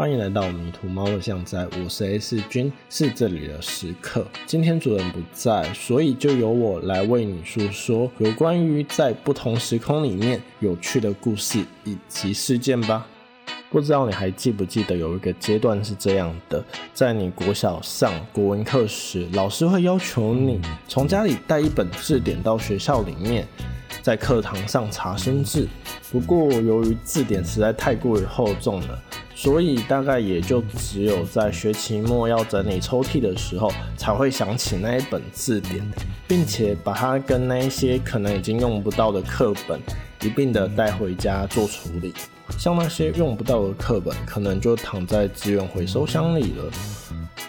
欢迎来到迷途猫的巷仔，我是 S 君，是这里的食客。今天主人不在，所以就由我来为你诉说有关于在不同时空里面有趣的故事以及事件吧。不知道你还记不记得有一个阶段是这样的，在你国小上国文课时，老师会要求你从家里带一本字典到学校里面，在课堂上查生字。不过由于字典实在太过于厚重了。所以大概也就只有在学期末要整理抽屉的时候，才会想起那一本字典，并且把它跟那一些可能已经用不到的课本一并的带回家做处理。像那些用不到的课本，可能就躺在资源回收箱里了。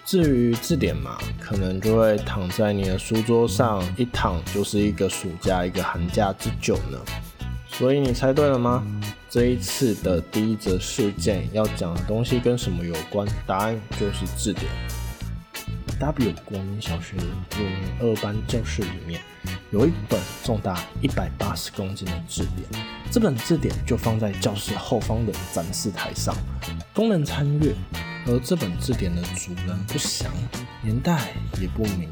至于字典嘛，可能就会躺在你的书桌上，一躺就是一个暑假、一个寒假之久呢。所以你猜对了吗？这一次的第一则事件要讲的东西跟什么有关？答案就是字典。W 国民小学五年二班教室里面有一本重达一百八十公斤的字典，这本字典就放在教室后方的展示台上，供人参阅。而这本字典的主人不详，年代也不明，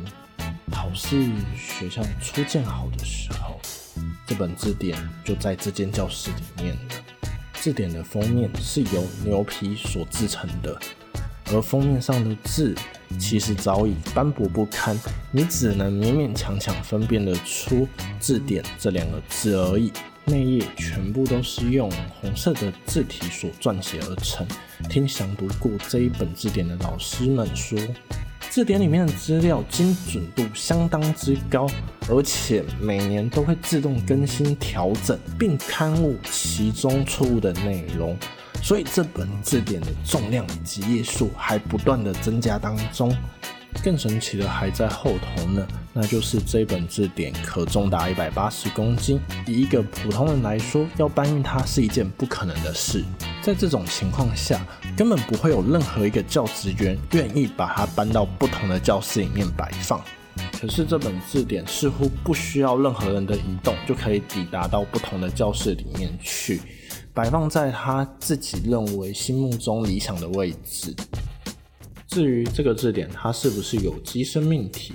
好似学校初建好的时候，这本字典就在这间教室里面了。字典的封面是由牛皮所制成的，而封面上的字其实早已斑驳不堪，你只能勉勉强强分辨得出“字典”这两个字而已。内页全部都是用红色的字体所撰写而成。听详读过这一本字典的老师们说。字典里面的资料精准度相当之高，而且每年都会自动更新调整，并刊物其中错误的内容，所以这本字典的重量以及页数还不断的增加当中。更神奇的还在后头呢，那就是这本字典可重达一百八十公斤，以一个普通人来说，要搬运它是一件不可能的事。在这种情况下，根本不会有任何一个教职员愿意把它搬到不同的教室里面摆放。可是这本字典似乎不需要任何人的移动，就可以抵达到不同的教室里面去，摆放在他自己认为心目中理想的位置。至于这个字典，它是不是有机生命体？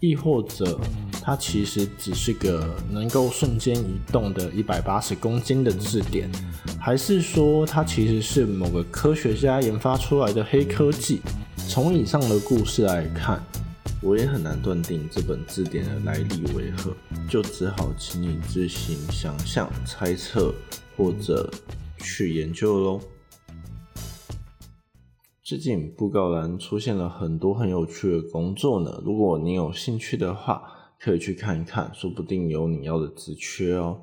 亦或者，它其实只是个能够瞬间移动的一百八十公斤的字典，还是说它其实是某个科学家研发出来的黑科技？从以上的故事来看，我也很难断定这本字典的来历为何，就只好请你自行想象、猜测或者去研究喽。最近布告栏出现了很多很有趣的工作呢，如果你有兴趣的话，可以去看一看，说不定有你要的职缺哦。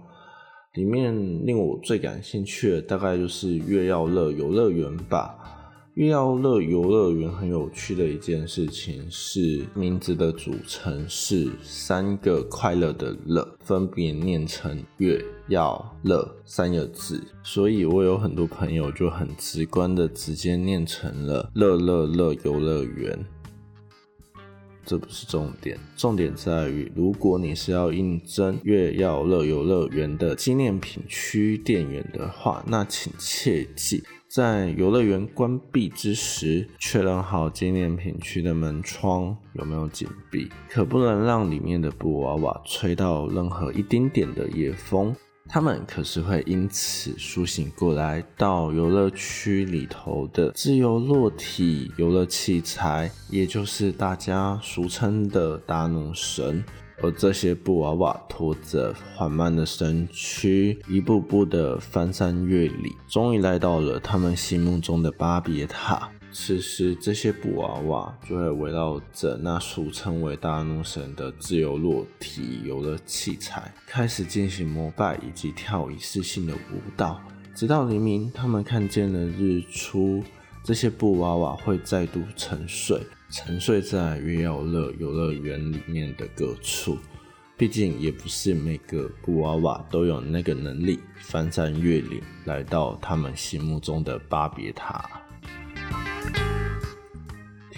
里面令我最感兴趣的大概就是月耀乐游乐园吧。月耀乐游乐园很有趣的一件事情是，名字的组成是三个快乐的乐，分别念成月耀乐三个字，所以我有很多朋友就很直观的直接念成了乐乐乐游乐园。这不是重点，重点在于，如果你是要应征月耀乐游乐园的纪念品区店员的话，那请切记。在游乐园关闭之时，确认好纪念品区的门窗有没有紧闭，可不能让里面的布娃娃吹到任何一丁点的夜风，他们可是会因此苏醒过来，到游乐区里头的自由落体游乐器材，也就是大家俗称的大怒神。而这些布娃娃拖着缓慢的身躯，一步步的翻山越岭，终于来到了他们心目中的巴别塔。此时，这些布娃娃就会围绕着那俗称为大怒神的自由落体游乐器材，开始进行膜拜以及跳仪式性的舞蹈，直到黎明。他们看见了日出，这些布娃娃会再度沉睡。沉睡在月耀乐游乐园里面的各处，毕竟也不是每个布娃娃都有那个能力翻山越岭来到他们心目中的巴别塔。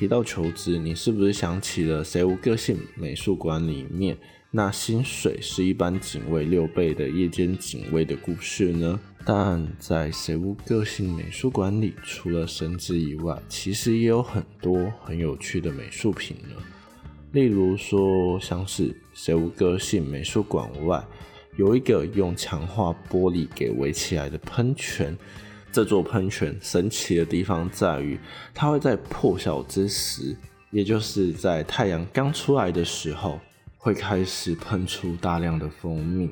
提到求职，你是不是想起了《谁无个性美术馆》里面那薪水是一般警卫六倍的夜间警卫的故事呢？但在谁无个性美术馆里，除了神之以外，其实也有很多很有趣的美术品呢。例如说，像是谁无个性美术馆外，有一个用强化玻璃给围起来的喷泉。这座喷泉神奇的地方在于，它会在破晓之时，也就是在太阳刚出来的时候，会开始喷出大量的蜂蜜。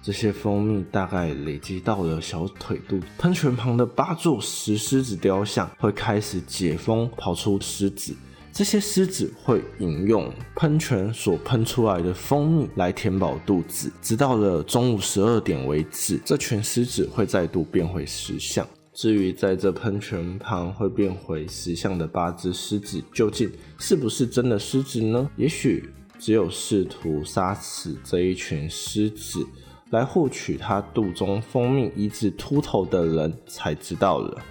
这些蜂蜜大概累积到了小腿肚，喷泉旁的八座石狮子雕像会开始解封，跑出狮子。这些狮子会饮用喷泉所喷出来的蜂蜜来填饱肚子，直到了中午十二点为止。这群狮子会再度变回石像。至于在这喷泉旁会变回石像的八只狮子，究竟是不是真的狮子呢？也许只有试图杀死这一群狮子。来获取他肚中蜂蜜医治秃头的人才知道了。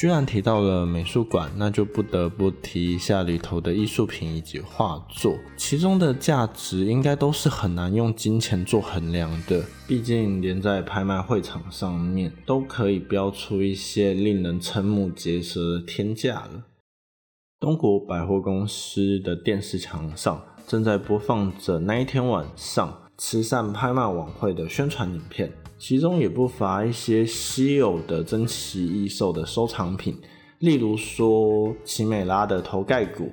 居然提到了美术馆，那就不得不提一下里头的艺术品以及画作，其中的价值应该都是很难用金钱做衡量的。毕竟连在拍卖会场上面都可以标出一些令人瞠目结舌的天价了。东国百货公司的电视墙上正在播放着那一天晚上。慈善拍卖晚会的宣传影片，其中也不乏一些稀有的珍奇异兽的收藏品，例如说奇美拉的头盖骨、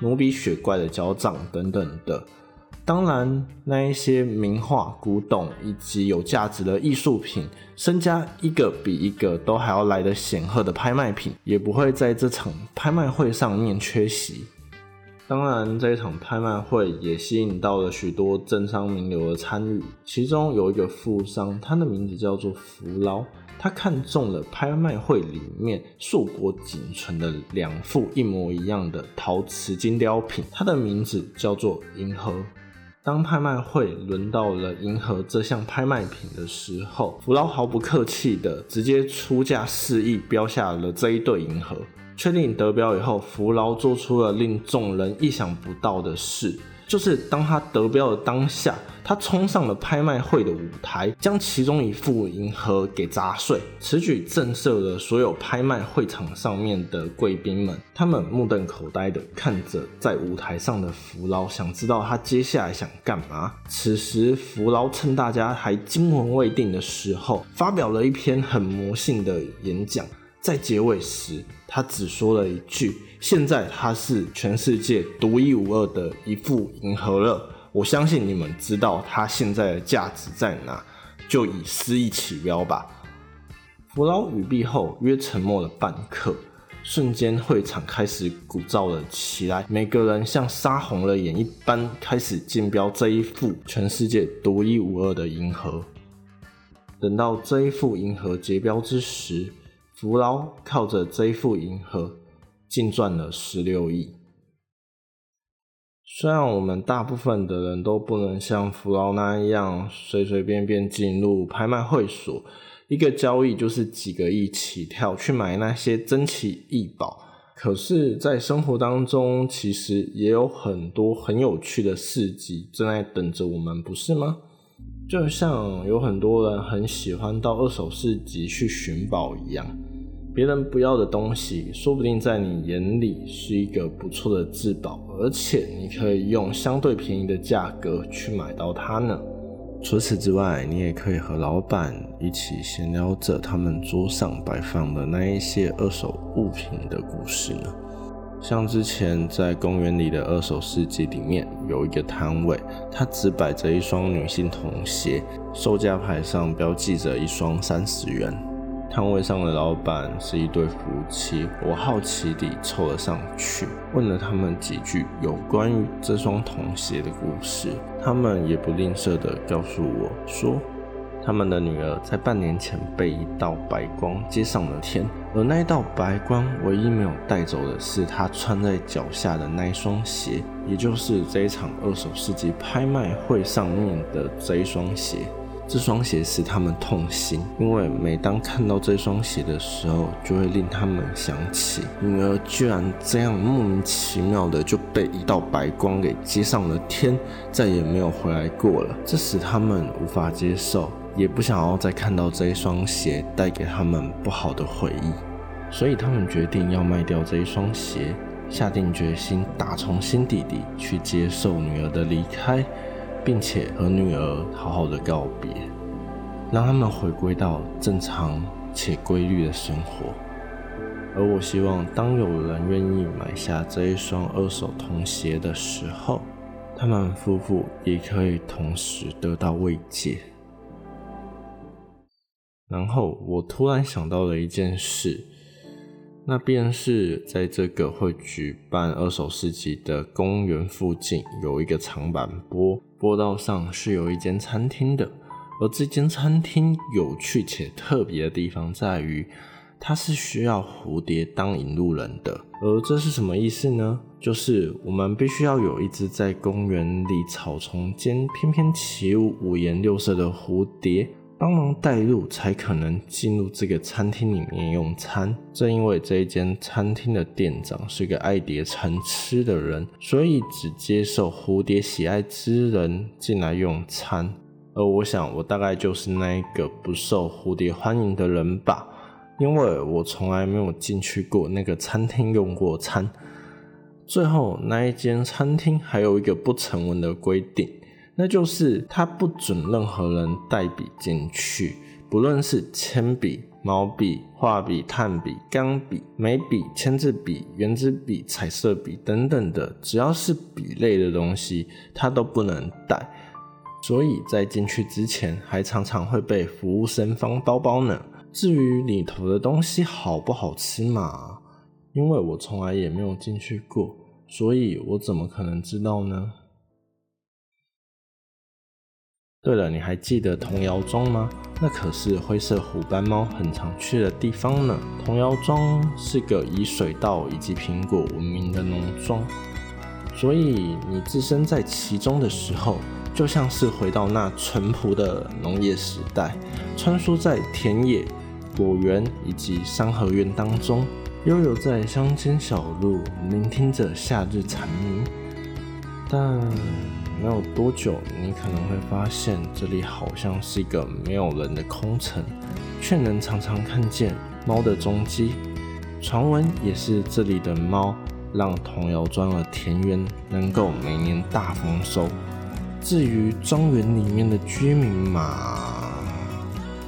努比雪怪的脚掌等等的。当然，那一些名画、古董以及有价值的艺术品，身家一个比一个都还要来得显赫的拍卖品，也不会在这场拍卖会上面缺席。当然，这一场拍卖会也吸引到了许多政商名流的参与。其中有一个富商，他的名字叫做福劳，他看中了拍卖会里面硕果仅存的两副一模一样的陶瓷金雕品，它的名字叫做银河。当拍卖会轮到了银河这项拍卖品的时候，福劳毫不客气的直接出价四亿标下了这一对银河。确定得标以后，福劳做出了令众人意想不到的事，就是当他得标的当下，他冲上了拍卖会的舞台，将其中一副银河给砸碎。此举震慑了所有拍卖会场上面的贵宾们，他们目瞪口呆的看着在舞台上的福劳，想知道他接下来想干嘛。此时，福劳趁大家还惊魂未定的时候，发表了一篇很魔性的演讲。在结尾时，他只说了一句：“现在它是全世界独一无二的一副银河了。”我相信你们知道它现在的价值在哪，就以四亿起标吧。福劳语毕后，约沉默了半刻，瞬间会场开始鼓噪了起来，每个人像杀红了眼一般开始竞标这一副全世界独一无二的银河。等到这一副银河结标之时，福劳靠着这副银河，净赚了十六亿。虽然我们大部分的人都不能像福劳那样随随便便进入拍卖会所，一个交易就是几个亿起跳去买那些珍奇异宝，可是，在生活当中，其实也有很多很有趣的事迹正在等着我们，不是吗？就像有很多人很喜欢到二手市集去寻宝一样。别人不要的东西，说不定在你眼里是一个不错的至宝，而且你可以用相对便宜的价格去买到它呢。除此之外，你也可以和老板一起闲聊着他们桌上摆放的那一些二手物品的故事呢。像之前在公园里的二手市集里面，有一个摊位，它只摆着一双女性童鞋，售价牌上标记着一双三十元。摊位上的老板是一对夫妻，我好奇地凑了上去，问了他们几句有关于这双童鞋的故事。他们也不吝啬地告诉我说，他们的女儿在半年前被一道白光接上了天，而那道白光唯一没有带走的是她穿在脚下的那一双鞋，也就是这一场二手市集拍卖会上面的这一双鞋。这双鞋使他们痛心，因为每当看到这双鞋的时候，就会令他们想起女儿居然这样莫名其妙的就被一道白光给接上了天，再也没有回来过了。这使他们无法接受，也不想要再看到这一双鞋带给他们不好的回忆，所以他们决定要卖掉这一双鞋，下定决心打从心底里去接受女儿的离开，并且和女儿好好的告别，让他们回归到正常且规律的生活。而我希望，当有人愿意买下这一双二手童鞋的时候，他们夫妇也可以同时得到慰藉。然后我突然想到了一件事，那便是在这个会举办二手市集的公园附近，有一个长板坡，坡道上是有一间餐厅的。而这间餐厅有趣且特别的地方在于，它是需要蝴蝶当引路人的。而这是什么意思呢？就是我们必须要有一只在公园里草丛间翩翩起舞、五颜六色的蝴蝶。帮忙带路，才可能进入这个餐厅里面用餐。正因为这一间餐厅的店长是个爱蝶成痴的人，所以只接受蝴蝶喜爱之人进来用餐。而我想，我大概就是那一个不受蝴蝶欢迎的人吧，因为我从来没有进去过那个餐厅用过餐。最后，那一间餐厅还有一个不成文的规定。那就是他不准任何人带笔进去，不论是铅笔、毛笔、画笔、炭笔、钢笔、眉笔、签字笔、圆珠笔、彩色笔等等的，只要是笔类的东西，他都不能带。所以在进去之前，还常常会被服务生放包包呢。至于里头的东西好不好吃嘛，因为我从来也没有进去过，所以我怎么可能知道呢？对了，你还记得童谣庄吗？那可是灰色虎斑猫很常去的地方呢。童谣庄是个以水稻以及苹果闻名的农庄，所以你置身在其中的时候，就像是回到那淳朴的农业时代，穿梭在田野、果园以及三合院当中，悠游在乡间小路，聆听着夏日蝉鸣。但没有多久，你可能会发现这里好像是一个没有人的空城，却能常常看见猫的踪迹。传闻也是这里的猫让童谣庄的田园能够每年大丰收。至于庄园里面的居民嘛，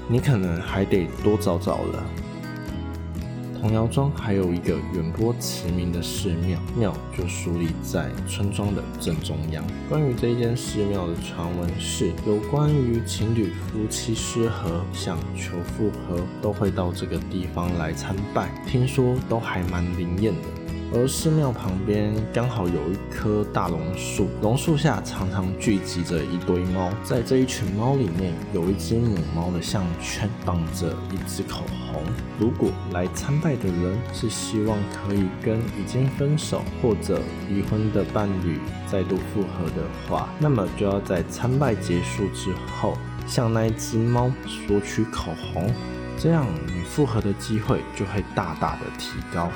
你可能还得多找找了。童谣庄还有一个远播驰名的寺庙，庙就树立在村庄的正中央。关于这一间寺庙的传闻是，有关于情侣夫妻失和想求复合，都会到这个地方来参拜，听说都还蛮灵验的。而寺庙旁边刚好有一棵大榕树，榕树下常常聚集着一堆猫，在这一群猫里面，有一只母猫的项圈绑着一只口如果来参拜的人是希望可以跟已经分手或者离婚的伴侣再度复合的话，那么就要在参拜结束之后，向那只猫索取口红，这样你复合的机会就会大大的提高。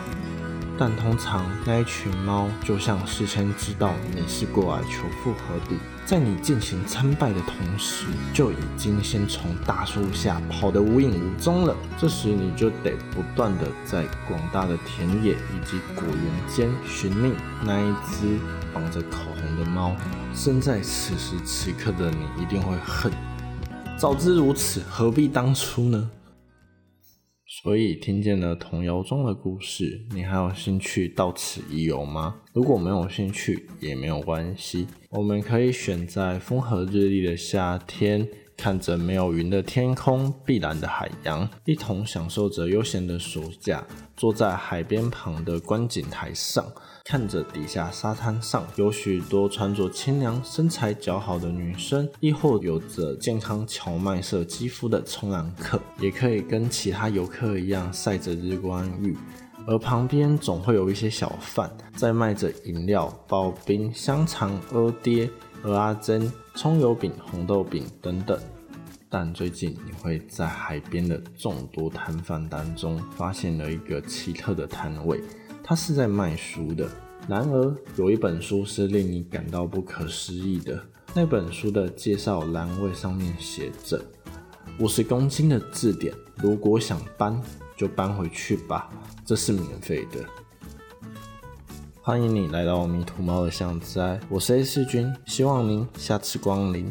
但通常那一群猫就像事先知道你是过来求复合的，在你进行参拜的同时，就已经先从大树下跑得无影无踪了。这时你就得不断的在广大的田野以及果园间寻觅那一只绑着口红的猫。身在此时此刻的你一定会恨，早知如此，何必当初呢？所以听见了童谣中的故事，你还有兴趣到此一游吗？如果没有兴趣也没有关系，我们可以选在风和日丽的夏天，看着没有云的天空、碧蓝的海洋，一同享受着悠闲的暑假，坐在海边旁的观景台上。看着底下沙滩上有许多穿着清凉、身材姣好的女生，亦或有着健康荞麦色肌肤的冲浪客，也可以跟其他游客一样晒着日光浴。而旁边总会有一些小贩在卖着饮料、刨冰、香肠、阿爹、鹅阿珍、葱油饼、红豆饼等等。但最近你会在海边的众多摊贩当中发现了一个奇特的摊位。它是在卖书的，然而有一本书是令你感到不可思议的。那本书的介绍栏位上面写着：“五十公斤的字典，如果想搬就搬回去吧，这是免费的。欢迎你来到迷途猫的巷子，我是 A 四君，希望您下次光临。